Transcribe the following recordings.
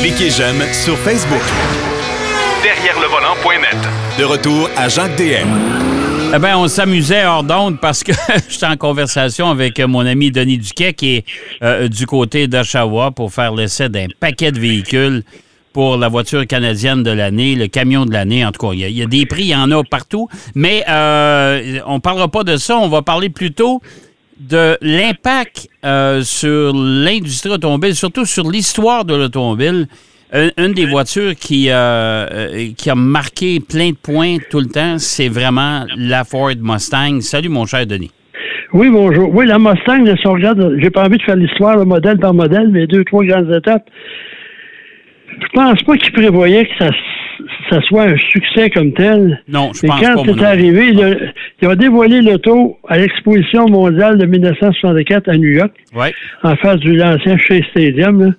Cliquez j'aime sur Facebook. Derrière le volant.net. De retour à Jacques DM. Eh bien, on s'amusait hors d'onde parce que j'étais en conversation avec mon ami Denis Duquet qui est euh, du côté d'Oshawa pour faire l'essai d'un paquet de véhicules pour la voiture canadienne de l'année, le camion de l'année. En tout cas, il y, a, des prix, il y en a partout. Mais euh, on ne parlera pas de ça. On va parler plutôt de l'impact euh, sur l'industrie automobile, surtout sur l'histoire de l'automobile. Une, des voitures qui, euh, qui a marqué plein de points tout le temps, c'est vraiment la Ford Mustang. Salut, mon cher Denis. Oui, bonjour. Oui, la Mustang, si on regarde, j'ai pas envie de faire l'histoire modèle par modèle, mais deux, trois grandes étapes. Je pense pas qu'ils prévoyaient que ça, ça soit un succès comme tel. Non, je Et pense quand c'est arrivé, ils ont dévoilé l'auto à l'exposition mondiale de 1964 à New York, ouais. en face du l'ancien Shea Stadium. Là.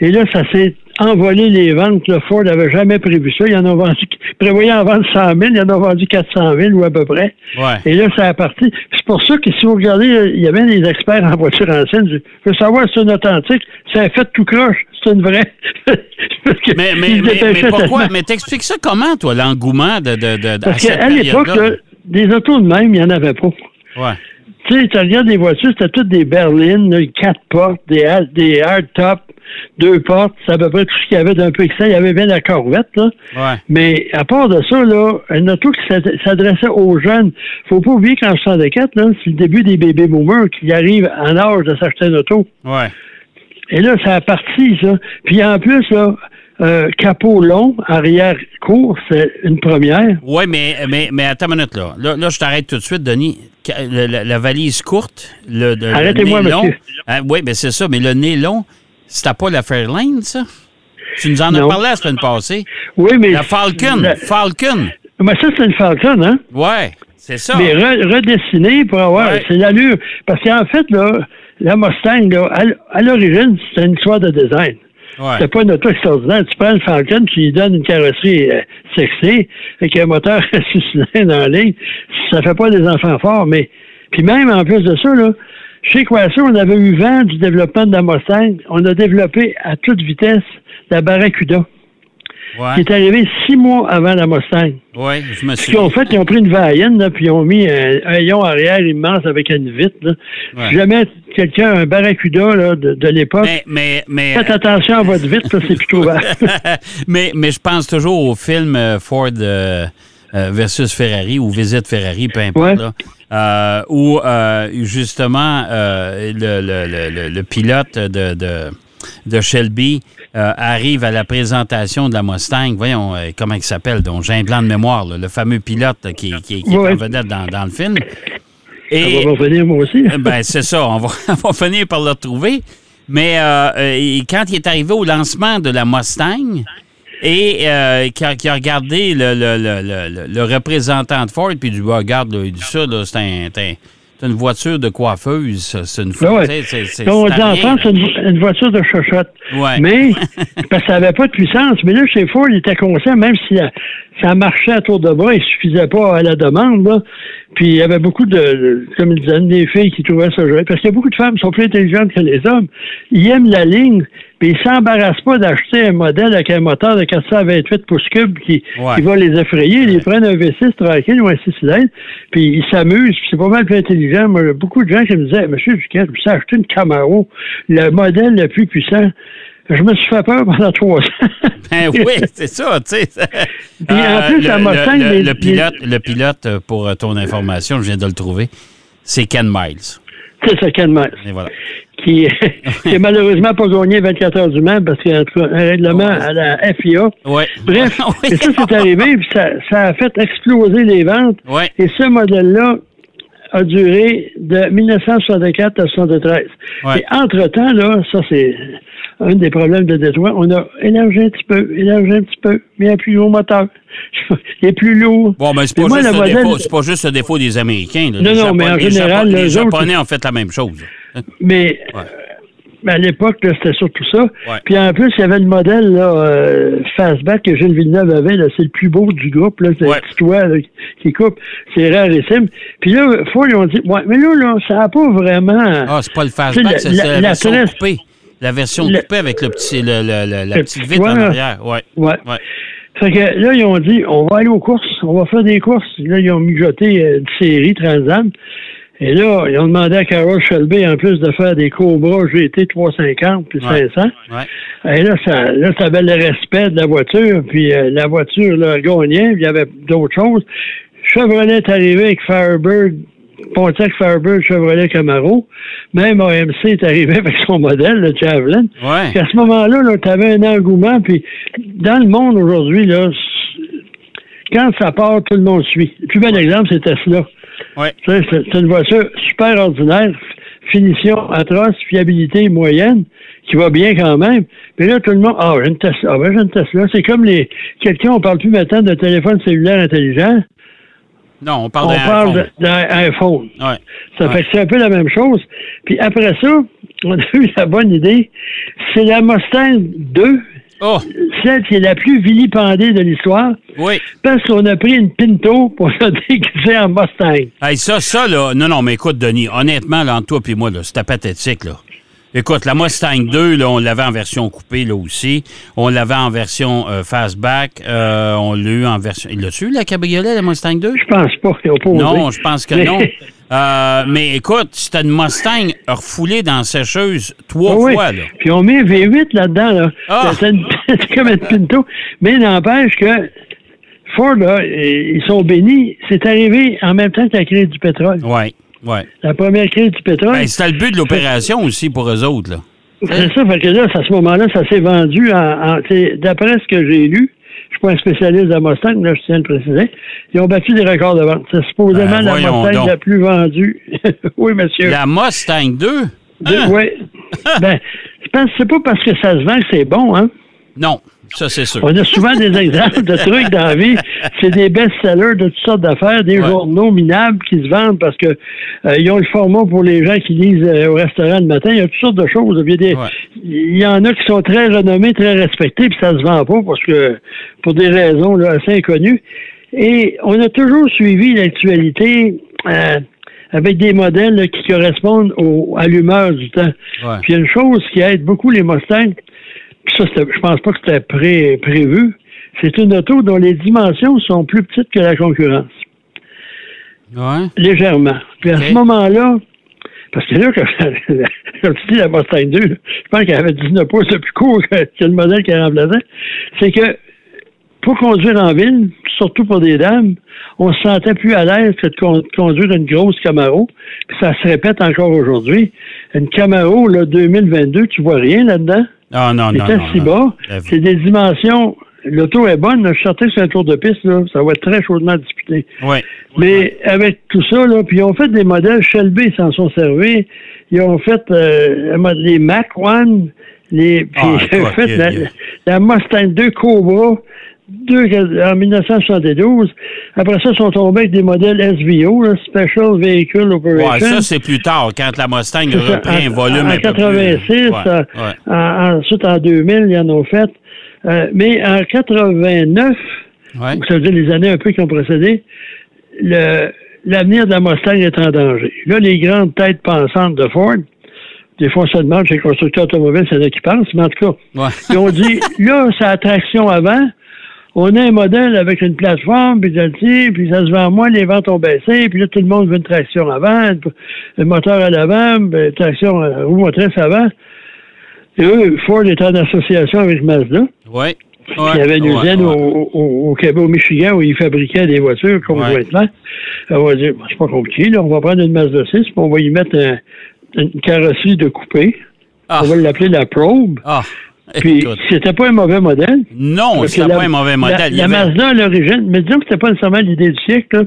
Et là, ça s'est envolé les ventes. Le Ford n'avait jamais prévu ça. Il en a vendu, prévoyait en vendre 100 000, il en a vendu 400 000 ou à peu près. Ouais. Et là, ça a parti. C'est pour ça que si vous regardez, il y avait des experts en voiture ancienne. Je veux savoir si c'est une authentique. Ça a fait tout croche. C'est une vraie. mais, mais, mais, mais, pourquoi? Mais t'expliques ça comment, toi, l'engouement de, de, de, Parce qu'à l'époque, des autos de même, il n'y en avait pas. Ouais. Tu sais, tu regardes des voitures, c'était toutes des berlines, là, quatre portes, des, des hardtop, deux portes, c'est à peu près tout ce qu'il y avait d'un peu excellent. Il y avait bien la Corvette, là. Ouais. Mais à part de ça, là, une auto qui s'adressait aux jeunes. Faut pas oublier qu'en 64, là, c'est le début des bébés boomers qui arrivent en âge de s'acheter une auto. Ouais. Et là, ça a parti, ça. Puis en plus, là, euh, capot long, arrière court, c'est une première. Oui, mais, mais, mais attends une minute, là. Là, là je t'arrête tout de suite, Denis. La, la, valise courte, le, le Arrêtez-moi, nez long. Hein, oui, mais c'est ça, mais le nez long, c'était pas la Fairlane, ça? Tu nous en as parlé la semaine passée. Oui, mais. La Falcon. La- Falcon. Mais ça, c'est une Falcon, hein? Ouais, c'est ça. Mais re- redessiné pour avoir. Ouais. C'est l'allure. Parce qu'en fait, là, la Mustang, là, à, à l'origine, c'est une histoire de design. C'est pas une auto extraordinaire. Tu prends une Falcon, tu lui donnes une carrosserie euh, sexy, avec un moteur à six cylindres ligne. Ça fait pas des enfants forts, mais. Puis même en plus de ça, là, chez Quasar, on avait eu vent du développement de la Mustang. On a développé à toute vitesse la Barracuda, qui Ouais, est arrivée six mois avant la Mustang. ouais, je me Ce qu'ils ont souviens. fait, ils ont pris une vaillenne, là, puis ils ont mis un, un lion arrière immense avec une vitre. Là. Ouais. Si jamais quelqu'un un barracuda là, de, de l'époque, Mais, mais, mais, faites attention à votre vitre, c'est plutôt vert. mais, mais je pense toujours au film euh, Ford euh, euh, versus Ferrari ou Visite Ferrari, peu importe, Ouais. là, euh, où euh, justement le, le- le- le- le pilote de, de, de Shelby euh, arrive à la présentation de la Mustang. Voyons euh, comment il s'appelle, donc j'ai un blanc de mémoire, là, le fameux pilote qui, qui, est Ouais. en vedette dans, dans le film. Et, va revenir moi aussi. ben, c'est ça, on va, on va finir par le retrouver. Mais euh, quand il est arrivé au lancement de la Mustang et euh, qui, a, qui a regardé le, le, le, le- le représentant de Ford, puis il dit bah, Regarde, là, il dit ça, c'est un- c'est un- c'est une voiture de coiffeuse, ça, c'est une tu sais, c'est- c'est- on dit en France, c'est une, une voiture de chochotte. Ouais. Mais, parce que ça n'avait pas de puissance. Mais là, chez Ford, il était conscient, même si euh, ça marchait à tour de bras, il suffisait pas à la demande. Là. Puis il y avait beaucoup de, de- comme il disait, des filles qui trouvaient ça joli. Parce qu'il y a beaucoup de femmes qui sont plus intelligentes que les hommes. Ils aiment la ligne, puis ils s'embarrassent pas d'acheter un modèle avec un moteur de 428 pouces cubes qui, Ouais. qui va les effrayer. Ils prennent un V6 tranquille ou un 6 cylindres, puis ils s'amusent, puis c'est pas mal plus intelligent. Moi, beaucoup de gens qui me disaient, Monsieur Duquette, vous savez acheter une Camaro, le modèle le plus puissant. Je me suis fait peur pendant trois ans. Ben oui, c'est ça, tu sais. Puis en plus, le, le- le- les- le pilote, le pilote, euh, pour euh, ton information, je viens de le trouver, c'est Ken Miles. C'est ça, Ken Miles, Et voilà. qui, qui a malheureusement pas gagné 24 heures du Mans parce qu'il y a un règlement à la FIA. Ouais. Bref, et ça, c'est arrivé, puis ça, ça a fait exploser les ventes. Ouais. Et ce modèle-là a duré de 1964 à 73. Ouais. Et entre-temps, là, ça, c'est un des problèmes de Détroit. On a élargi un petit peu, élargi un petit peu, mais un plus gros moteur. Il est plus lourd. Bon, mais c'est pas, moi, juste le modèle- défaut, pas juste le défaut des Américains. là. Non, Les non, mais en les général, Japonais- les les autres- Japonais ont fait la même chose. Mais Ouais. Mais à l'époque, c'était surtout ça. Ouais. Puis en plus, il y avait le modèle là, euh, Fastback que Gilles Villeneuve avait. là, C'est le plus beau du groupe. Là, c'est Ouais. le petit toit là, qui coupe. C'est rarissime. Puis là, Ford, ils ont dit, ouais, mais là, là ça n'a pas vraiment... Ah, c'est pas le fastback, c'est la- la la version tresse- coupée. La version coupée avec le petit, le, le- le- la petite petit vitre en arrière. Ouais. Ouais. Ouais. Fait que là, ils ont dit, on va aller aux courses, on va faire des courses. Là, ils ont mijoté euh, une série Transam. Et là, ils ont demandé à Carol Shelby, en plus de faire des Cobra GT 350 puis Ouais. 500. Ouais. Et là, ça, là, ça avait le respect de la voiture, puis euh, la voiture, là, gagnait, puis il y avait d'autres choses. Chevrolet est arrivé avec Firebird, Pontiac Firebird, Chevrolet Camaro. Même AMC est arrivé avec son modèle, le Javelin. Ouais. Puis à ce moment-là, -là, tu avais un engouement, puis dans le monde aujourd'hui, là, quand ça part, tout le monde suit. Le plus bel exemple, c'est Tesla. Ouais. C'est une voiture super ordinaire, finition atroce, fiabilité moyenne, qui va bien quand même. Puis là, tout le monde, ah, j'ai une Tesla, ah, ben, j'ai une Tesla. C'est comme les, quelqu'un, on parle plus maintenant de téléphone cellulaire intelligent, Non, on parle d'un iPhone. de- d'un iPhone. Ouais. Ça Ouais. fait que c'est un peu la même chose. Puis après ça, on a eu la bonne idée. C'est la Mustang 2, Oh, celle qui est la plus vilipendée de l'histoire, oui. parce qu'on a pris une Pinto pour la déguiser en Mustang. Hey, ça, ça, là. Non, non, mais écoute, Denis, honnêtement, là, entre toi et moi, là, c'était pathétique, là. Écoute, la Mustang 2, là, on l'avait en version coupée, là aussi. On l'avait en version euh, fastback. Euh, on l'a eu en version. Il l'a-tu, la cabriolet, la Mustang 2? Je pense pas pas Non, je pense que Mais- non. Euh, mais écoute, c'était une Mustang refoulée dans la sécheuse trois oui. fois, là. Puis on met V8 là-dedans. Là. Ah! C'est une- comme une Pinto. Mais n'empêche que Ford, là, ils sont bénis. C'est arrivé en même temps que la crise du pétrole. Ouais, ouais. La première crise du pétrole. Ben, c'était le but de l'opération aussi pour eux autres, là. C'est ça, fait que là, à ce moment-là, ça s'est vendu en, d'après ce que j'ai lu, je suis pas un spécialiste de la Mustang, là, je tiens à le préciser, ils ont battu des records de vente. C'est supposément Ben, la Mustang donc. la plus vendue. oui, monsieur. La Mustang 2? Deux- Hein? Oui. ben, je pense que c'est pas parce que ça se vend que c'est bon, hein? Non, ça, c'est sûr. On a souvent des exemples de trucs dans la vie. C'est des best-sellers de toutes sortes d'affaires, des Ouais. journaux minables qui se vendent parce que euh, ils ont le format pour les gens qui lisent euh, au restaurant le matin. Il y a toutes sortes de choses. Il y, a des- Ouais. il y en a qui sont très renommés, très respectés, puis ça se vend pas parce que pour des raisons là, assez inconnues. Et on a toujours suivi l'actualité euh, avec des modèles là, qui correspondent au- à l'humeur du temps. Ouais. Puis il y a une chose qui aide beaucoup les Mustangs, ça, je pense pas que c'était pré- prévu. C'est une auto dont les dimensions sont plus petites que la concurrence, Ouais. légèrement. Puis à ce moment-là, parce que là, comme tu dis, la Mustang 2, là, je pense qu'elle avait 19 pouces de plus court que, que le modèle qu'elle remplaçait, c'est que pour conduire en ville, surtout pour des dames, on se sentait plus à l'aise que de con- conduire une grosse Camaro. Puis ça se répète encore aujourd'hui. Une Camaro, là, 2022, tu vois rien là-dedans? Ah, non, non, C'est non. assez non. bas. C'est des dimensions. L'auto est bonne. là. Je suis certain que c'est un tour de piste. Là. Ça va être très chaudement disputé. Ouais. Mais avec tout ça, là, puis ils ont fait des modèles Shelby, s'en sont servis. Ils ont fait euh, le les Mac One, les, puis Ah, ils ont fait la Mustang 2 Cobra deux, en 1972. Après ça, ils sont tombés avec des modèles SVO, là, Special Vehicle Operation. Ouais, ça, c'est plus tard, quand la Mustang a repris un volume en, un peu plus- 86, Ouais, euh, ouais. en- ensuite en 2000, ils en ont fait. Euh, mais en 89, Ouais. ça veut dire les années un peu qui ont précédé, l'avenir de la Mustang est en danger. Là, les grandes têtes pensantes de Ford, des fois, on se demande chez les constructeurs automobiles, c'est là qui pensent, mais en tout cas, Ouais. ils ont dit, là, c'est la traction avant. On a un modèle avec une plateforme, puis tire, puis ça se vend moins, les ventes ont baissé, puis là, tout le monde veut une traction avant, un moteur à l'avant, ben, traction euh, roue motrice avant. Et eux, Ford est en association avec Mazda. Puis il y avait une Ouais, usine ouais. Au, au, au Québec, au Michigan, où ils fabriquaient des voitures conjointement. On va dire, c'est pas compliqué, là, on va prendre une Mazda 6, puis on va y mettre un- une carrosserie de coupé. Ah. On va l'appeler la Probe. Ah. Puis c'était pas un mauvais modèle. Non, c'était la- pas un mauvais La, modèle. Il y la avait- Mazda à l'origine, mais disons que c'était pas nécessairement l'idée du siècle. là.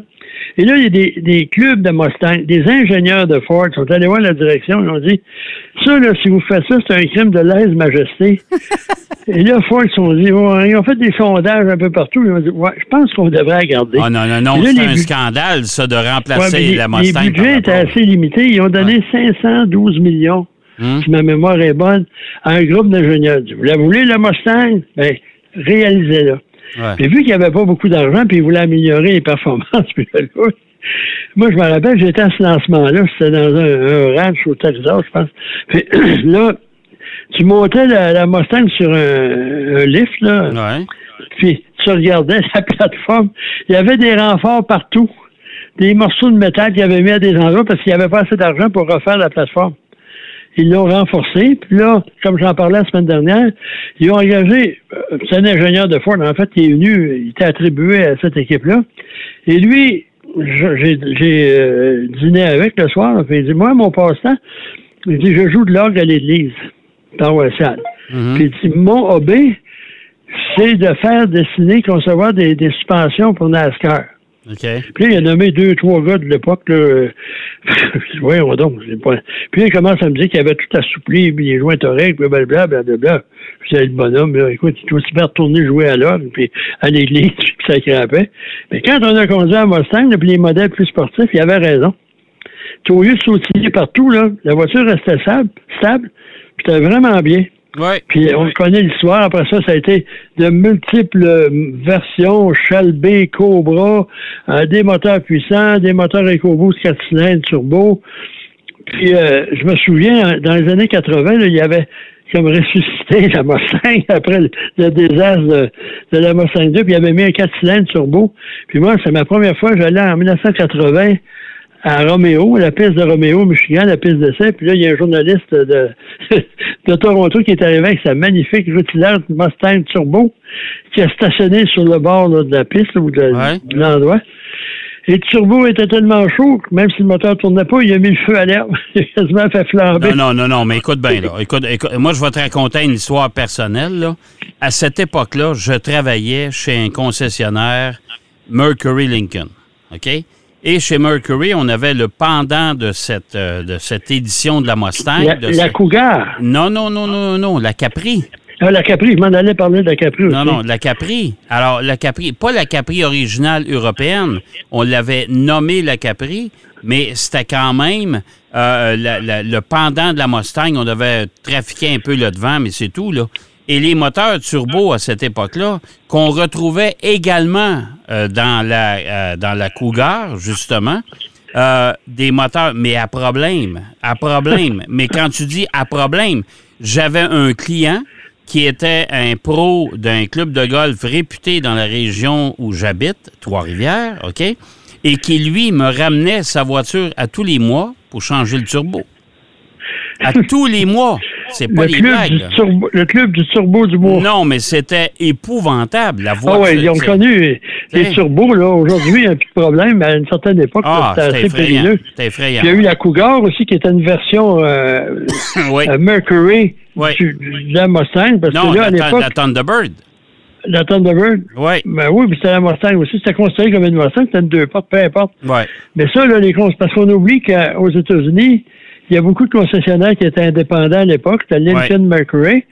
Et là, il y a des, des clubs de Mustang, des ingénieurs de Ford sont allés voir la direction, ils ont dit Ça, là, si vous faites ça, c'est un crime de lèse-majesté. Et là, Ford, ils se sont dit Ils ont fait des sondages un peu partout. Ils ont dit Ouais, je pense qu'on devrait la garder. Ah non, non, non, Et c'est un scandale, ça, de remplacer les, la Mustang. par étaient rapport- assez limités. Ils ont donné 512 millions, Hum? si ma mémoire est bonne, à un groupe d'ingénieurs. Vous la voulez, la Mustang? Ben, réalisez-la. Ouais. Puis vu qu'il n'y avait pas beaucoup d'argent, puis il voulait améliorer les performances, puis moi, je me rappelle, j'étais à ce lancement-là, c'était dans un, un ranch au Texas, je pense. Puis là, tu montais la, la Mustang sur un, un lift, là, Ouais. puis tu regardais la plateforme. Il y avait des renforts partout. Des morceaux de métal qu'ils avaient mis à des endroits parce qu'il n'y avait pas assez d'argent pour refaire la plateforme. Ils l'ont renforcé. Puis là, comme j'en parlais la semaine dernière, ils ont engagé, euh, c'est un ingénieur de Ford, en fait, qui est venu, il était attribué à cette équipe-là. Et lui, j'ai j'ai, euh, dîné avec le soir, puis il dit, moi, mon passe-temps, il dit, je joue de l'orgue à l'église, dans Westall. Mhm. Puis il dit, mon hobby, c'est de faire dessiner, concevoir des, des suspensions pour NASCAR. Puis il a nommé deux, trois gars de l'époque, donc, pas... Puis il commence à me dire qu'il avait tout assoupli, puis les joints puis blablabla, blablabla. Puis c'est le bonhomme, écoute, il doit se faire retourner jouer à l'orgue, puis à l'église, puis ça crampait. Mais quand on a conduit à Mustang, là, puis les modèles plus sportifs, il avait raison. Tu au lieu de sautiller partout, là, la voiture restait stable, stable puis c'était vraiment bien. Puis on connaît l'histoire. Après ça, ça a été de multiples versions, Shelby, Cobra, euh, des moteurs puissants, des moteurs EcoBoost 4 cylindres turbo. Puis euh, je me souviens, dans les années 80, là, il y avait comme ressuscité la Mustang après le, désastre de, de la Mustang 2, puis il avait mis un 4 cylindres turbo. Puis moi, c'est ma première fois, j'allais en 1980 à Roméo, la piste de Roméo, Michigan, la piste d'essai. Puis là, il y a un journaliste de, de Toronto qui est arrivé avec sa magnifique Rutilaire Mustang Turbo qui a stationné sur le bord là, de la piste là, ou de, Ouais. de l'endroit. Et le turbo était tellement chaud que même si le moteur ne tournait pas, il a mis le feu à l'herbe. Il a quasiment fait flamber. Non, non, non, non, mais écoute bien, là. Écoute, écoute, moi, je vais te raconter une histoire personnelle, là. À cette époque-là, je travaillais chez un concessionnaire Mercury Lincoln. OK? Et chez Mercury, on avait le pendant de cette, euh, de cette édition de la Mustang. La, de la ce- Cougar. Non, non, non, non, non, la Capri. Ah, la Capri, je m'en allais parler de la Capri aussi. Non, non, la Capri. Alors, la Capri, pas la Capri originale européenne. On l'avait nommée la Capri, mais c'était quand même euh, la- la- le pendant de la Mustang. On devait trafiquer un peu le devant, mais c'est tout, là. Et les moteurs turbo à cette époque-là, qu'on retrouvait également euh, dans, la, euh, dans la Cougar, justement, euh, des moteurs, mais à problème, à problème. mais quand tu dis à problème, j'avais un client qui était un pro d'un club de golf réputé dans la région où j'habite, Trois-Rivières, OK? Et qui, lui, me ramenait sa voiture à tous les mois pour changer le turbo. À tous les mois. C'est pas le, des club blagues. du turbo, le club du turbo du bois. Non, mais c'était épouvantable, la Ah voiture. ouais, ils ont connu les turbos, là. Aujourd'hui, il n'y a plus de problème, mais à une certaine époque, Ah, c'était assez périlleux. C'était effrayant. Puis il y a eu la Cougar aussi, qui était une version euh, oui. euh, Mercury du, de la Mustang, parce Non, que là, à la, Thunderbird. la Thunderbird, Oui, ben oui, puis c'était la Mustang aussi. C'était considéré comme une Mustang, c'était une deux portes, peu importe. oui. Mais ça, là, les cons, parce qu'on oublie qu'aux États-Unis, il y a beaucoup de concessionnaires qui étaient indépendants à l'époque. C'était Lincoln Mercury,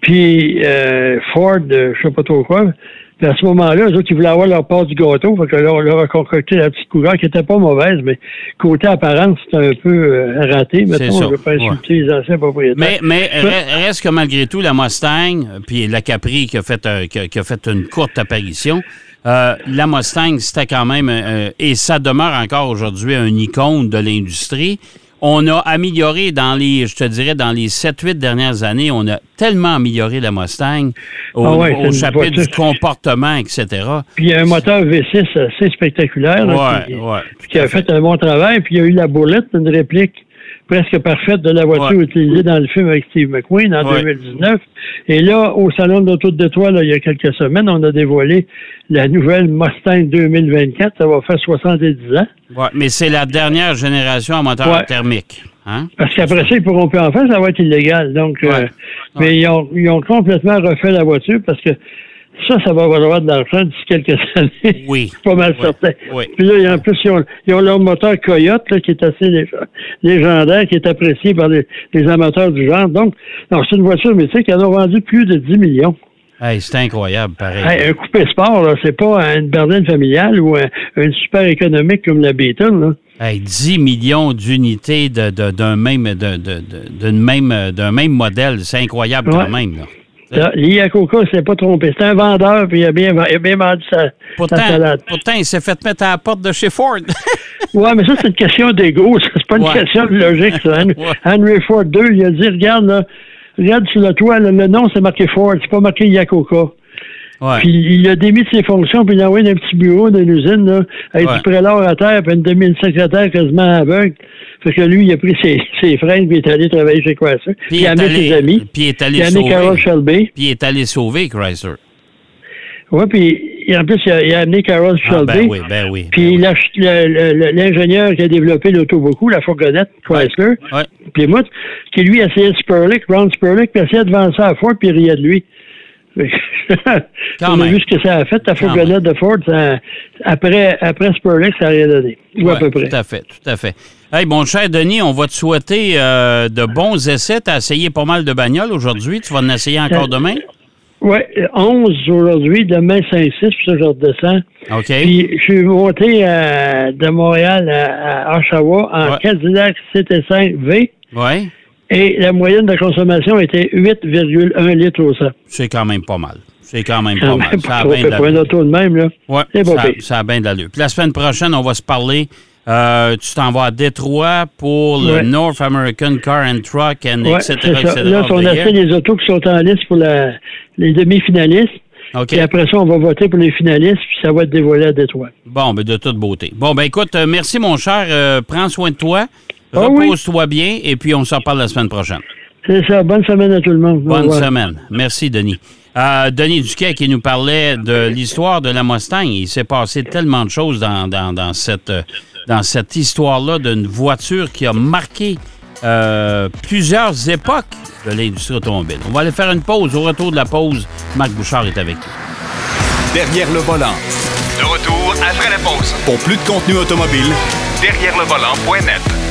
puis euh, Ford, euh, je sais pas trop quoi. Puis à ce moment-là, eux autres, ils voulaient avoir leur part du gâteau. Fait que là, on leur a concocté la petite cougar qui était pas mauvaise, mais côté apparence, c'était un peu euh, raté. Mettons, ça, je veux pas insulter les anciens propriétaires. Mais, mais re- reste que malgré tout, la Mustang, euh, puis la Capri qui a fait, qui a, qui a fait une courte apparition, euh, la Mustang, c'était quand même, euh, et ça demeure encore aujourd'hui un icône de l'industrie. On a amélioré dans les, je te dirais, dans les 7-8 dernières années, on a tellement amélioré la Mustang au, Ah ouais, au chapitre voiture. du comportement, etc. Puis il y a un moteur V6 assez spectaculaire là, qui, ouais. qui a fait un bon travail. Puis il y a eu la boulette, une réplique presque parfaite de la voiture Ouais. utilisée dans le film avec Steve McQueen en Ouais. 2019. Et là, au Salon de l'Auto de il y a quelques semaines, on a dévoilé la nouvelle Mustang 2024. Ça va faire 70 ans. Ouais, mais c'est la dernière génération en moteur Ouais. thermique. Hein? Parce qu'après ça, ils pourront plus en faire, ça va être illégal. Donc, euh, mais ils ont, ils ont complètement refait la voiture parce que ça, ça va valoir de l'argent d'ici quelques années. Oui. pas mal Oui. certain. Oui. Puis là, a- en plus, ils ont, ils ont leur moteur Coyote, là, qui est assez lég- légendaire, qui est apprécié par les, les amateurs du genre. Donc, c'est une voiture mythique. En ont vendu plus de 10 millions. Hey, c'est incroyable, pareil. Hey, un coupé sport, là, c'est pas une berline familiale ou un, une super économique comme la Beetle, là. Hey, 10 millions d'unités de- de- d'un même, de- même, d'un même modèle. C'est incroyable quand même. Là. Là, L'Iacoca s'est pas trompé. C'est un vendeur, puis il a bien, il a bien vendu sa, sa Pourtant, salade. pourtant, il s'est fait mettre à la porte de chez Ford. Ouais, mais ça, c'est une question d'ego. C'est pas une Ouais. question de logique, ça. Ouais. Henry Ford II, il a dit, regarde, là, regarde sur le toit, le, le nom, c'est marqué Ford, c'est pas marqué Yakoka. Ouais. Puis il a démis de ses fonctions, puis il a envoyé un petit bureau d'une usine, là, avec Ouais. du prélat à terre, puis une demi-secrétaire quasiment aveugle. Fait que lui, il a pris ses, ses freins, puis il est allé travailler chez Chrysler. Puis il a amené ses amis. puis il est allé il a amené sauver. Carol Shelby. Puis il est allé sauver Chrysler. Oui, puis en plus, il a, il a amené Carol Ah, Shelby. ben oui, ben oui. Puis ben l'ingénieur qui a développé l'auto beaucoup, la fourgonnette Chrysler. Ouais. puis moi, qui lui essayait Spurlick, Ron Spurlick, puis essayait de vendre ça à Ford, puis il riait de lui. Quand On a vu ce que ça a fait, Quand fourgonnette de Ford. ça- après, après Spurlick, ça n'a rien donné. Ou à peu près. Tout à fait, tout à fait. Hey, mon cher Denis, on va te souhaiter euh, de bons essais. Tu as essayé pas mal de bagnoles aujourd'hui. Tu vas en essayer encore Euh, demain? Oui, 11 aujourd'hui, demain 5-6, puis ça, je redescends. OK. Puis je suis monté euh, de Montréal à, à Oshawa en Ouais. Cadillac CT5V. Oui. Et la moyenne de consommation était 8,1 litres au 100. C'est quand même pas mal. C'est quand même pas mal. même Ça pas a bien pour un d'allure. auto de même, là. Ouais, C'est pas ça, ça a bien d'allure. Puis la semaine prochaine, on va se parler. Euh, tu t'en vas à Détroit pour le Ouais. North American Car and Truck, and Ouais, etc., c'est ça. etc. Là, on a fait les autos qui sont en liste pour la- les demi-finalistes. OK. Et après ça, on va voter pour les finalistes, puis ça va être dévoilé à Détroit. Bon, ben de toute beauté. Bon, ben écoute, euh, merci mon cher. Euh, prends soin de toi. Ah oui. Repose-toi bien et puis on s'en parle la semaine prochaine. C'est ça. Bonne semaine à tout le monde. Bonne semaine. Merci, Denis. Euh, Denis Duquet qui nous parlait de l'histoire de la Mustang. Il s'est passé tellement de choses dans, dans- dans cette, dans cette histoire-là d'une voiture qui a marqué euh, plusieurs époques de l'industrie automobile. On va aller faire une pause. Au retour de la pause, Marc Bouchard est avec nous. Derrière le volant. De retour après la pause. Pour plus de contenu automobile, Derrière le volant.net.